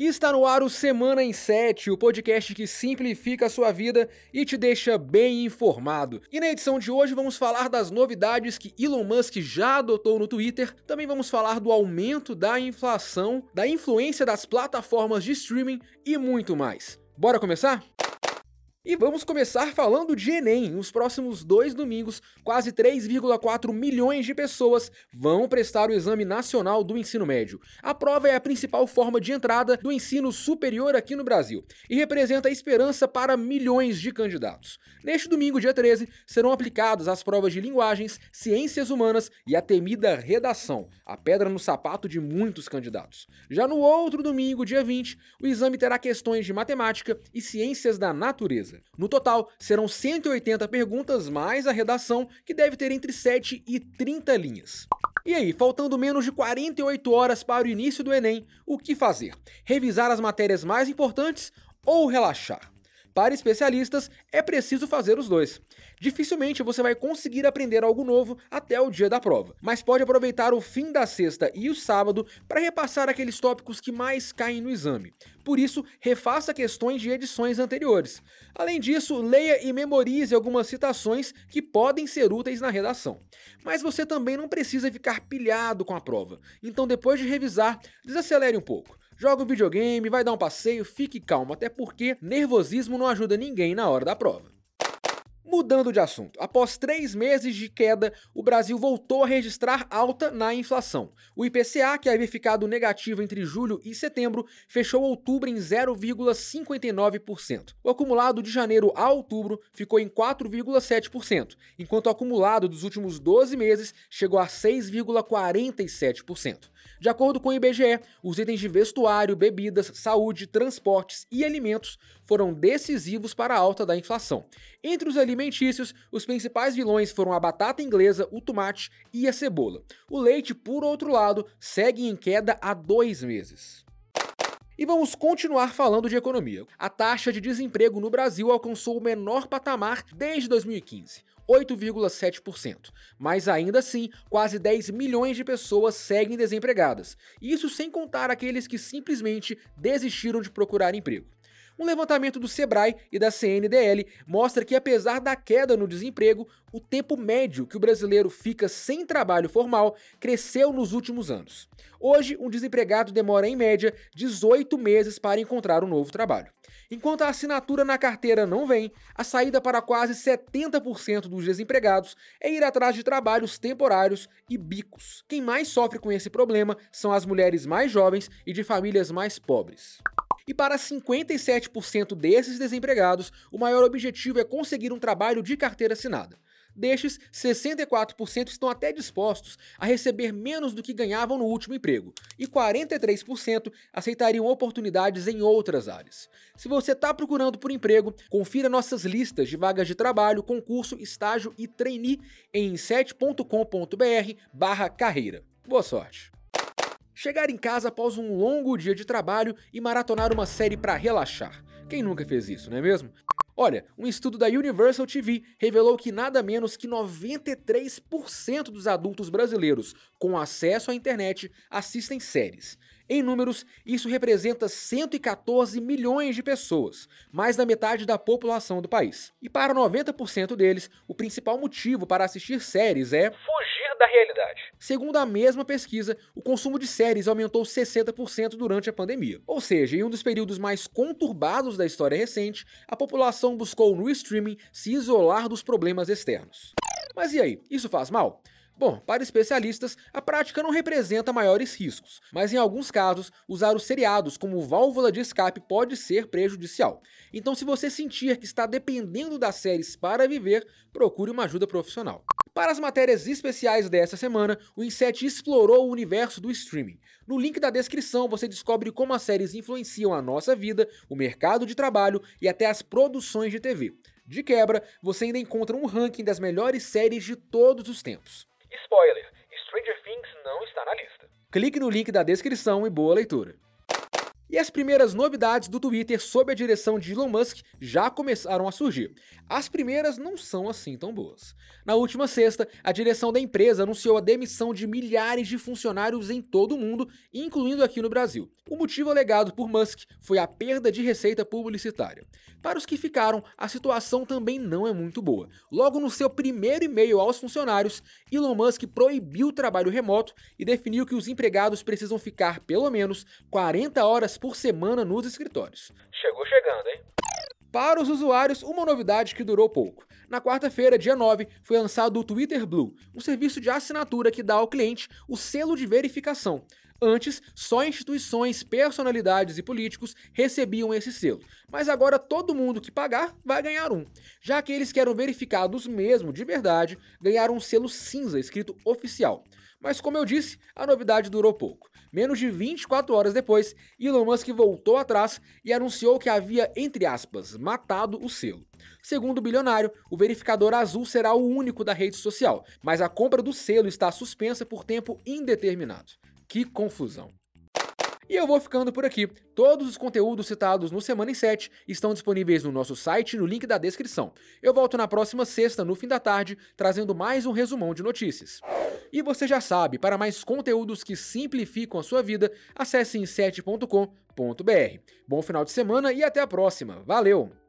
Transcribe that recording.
E está no ar o Semana em 7, o podcast que simplifica a sua vida e te deixa bem informado. E na edição de hoje vamos falar das novidades que Elon Musk já adotou no Twitter, também vamos falar do aumento da inflação, da influência das plataformas de streaming e muito mais. Bora começar? E vamos começar falando de Enem. Nos próximos dois domingos, quase 3,4 milhões de pessoas vão prestar o Exame Nacional do Ensino Médio. A prova é a principal forma de entrada do ensino superior aqui no Brasil e representa a esperança para milhões de candidatos. Neste domingo, dia 13, serão aplicadas as provas de linguagens, ciências humanas e a temida redação, a pedra no sapato de muitos candidatos. Já no outro domingo, dia 20, o exame terá questões de matemática e ciências da natureza. No total, serão 180 perguntas mais a redação, que deve ter entre 7 e 30 linhas. E aí, faltando menos de 48 horas para o início do Enem, o que fazer? Revisar as matérias mais importantes ou relaxar? Para especialistas, é preciso fazer os dois. Dificilmente você vai conseguir aprender algo novo até o dia da prova, mas pode aproveitar o fim da sexta e o sábado para repassar aqueles tópicos que mais caem no exame. Por isso, refaça questões de edições anteriores. Além disso, leia e memorize algumas citações que podem ser úteis na redação. Mas você também não precisa ficar pilhado com a prova. Então, depois de revisar, desacelere um pouco joga um videogame, vai dar um passeio, fique calmo, até porque nervosismo não ajuda ninguém na hora da prova. Mudando de assunto, após três meses de queda, o Brasil voltou a registrar alta na inflação. O IPCA, que havia ficado negativo entre julho e setembro, fechou outubro em 0,59%. O acumulado de janeiro a outubro ficou em 4,7%, enquanto o acumulado dos últimos 12 meses chegou a 6,47%. De acordo com o IBGE, os itens de vestuário, bebidas, saúde, transportes e alimentos foram decisivos para a alta da inflação. Entre os alimentícios, os principais vilões foram a batata inglesa, o tomate e a cebola. O leite, por outro lado, segue em queda há dois meses. E vamos continuar falando de economia. A taxa de desemprego no Brasil alcançou o menor patamar desde 2015. 8,7%. Mas ainda assim, quase 10 milhões de pessoas seguem desempregadas. Isso sem contar aqueles que simplesmente desistiram de procurar emprego. Um levantamento do Sebrae e da CNDL mostra que, apesar da queda no desemprego, o tempo médio que o brasileiro fica sem trabalho formal cresceu nos últimos anos. Hoje, um desempregado demora, em média, 18 meses para encontrar um novo trabalho. Enquanto a assinatura na carteira não vem, a saída para quase 70% dos desempregados é ir atrás de trabalhos temporários e bicos. Quem mais sofre com esse problema são as mulheres mais jovens e de famílias mais pobres. E para 57% desses desempregados, o maior objetivo é conseguir um trabalho de carteira assinada. Destes, 64% estão até dispostos a receber menos do que ganhavam no último emprego, e 43% aceitariam oportunidades em outras áreas. Se você está procurando por emprego, confira nossas listas de vagas de trabalho, concurso, estágio e trainee em 7.com.br/carreira. Boa sorte! Chegar em casa após um longo dia de trabalho e maratonar uma série para relaxar. Quem nunca fez isso, não é mesmo? Olha, um estudo da Universal TV revelou que nada menos que 93% dos adultos brasileiros com acesso à internet assistem séries. Em números, isso representa 114 milhões de pessoas, mais da metade da população do país. E para 90% deles, o principal motivo para assistir séries é fugir da realidade. Segundo a mesma pesquisa, o consumo de séries aumentou 60% durante a pandemia. Ou seja, em um dos períodos mais conturbados da história recente, a população buscou no streaming se isolar dos problemas externos. Mas e aí, isso faz mal? Bom, para especialistas, a prática não representa maiores riscos, mas em alguns casos, usar os seriados como válvula de escape pode ser prejudicial. Então, se você sentir que está dependendo das séries para viver, procure uma ajuda profissional. Para as matérias especiais dessa semana, o Inset explorou o universo do streaming. No link da descrição você descobre como as séries influenciam a nossa vida, o mercado de trabalho e até as produções de TV. De quebra, você ainda encontra um ranking das melhores séries de todos os tempos. Spoiler: Stranger Things não está na lista. Clique no link da descrição e boa leitura. E as primeiras novidades do Twitter sob a direção de Elon Musk já começaram a surgir. As primeiras não são assim tão boas. Na última sexta, a direção da empresa anunciou a demissão de milhares de funcionários em todo o mundo, incluindo aqui no Brasil. O motivo alegado por Musk foi a perda de receita publicitária. Para os que ficaram, a situação também não é muito boa. Logo no seu primeiro e-mail aos funcionários, Elon Musk proibiu o trabalho remoto e definiu que os empregados precisam ficar pelo menos 40 horas por semana nos escritórios. Chegou chegando, hein? Para os usuários, uma novidade que durou pouco. Na quarta-feira, dia 9, foi lançado o Twitter Blue, um serviço de assinatura que dá ao cliente o selo de verificação. Antes, só instituições, personalidades e políticos recebiam esse selo, mas agora todo mundo que pagar vai ganhar um. Já aqueles que eram verificados mesmo, de verdade, ganharam um selo cinza escrito oficial. Mas como eu disse, a novidade durou pouco. Menos de 24 horas depois, Elon Musk voltou atrás e anunciou que havia, entre aspas, matado o selo. Segundo o bilionário, o verificador azul será o único da rede social, mas a compra do selo está suspensa por tempo indeterminado. Que confusão. E eu vou ficando por aqui. Todos os conteúdos citados no Semana em 7 estão disponíveis no nosso site no link da descrição. Eu volto na próxima sexta, no fim da tarde, trazendo mais um resumão de notícias. E você já sabe, para mais conteúdos que simplificam a sua vida, acesse em 7.com.br. Bom final de semana e até a próxima. Valeu!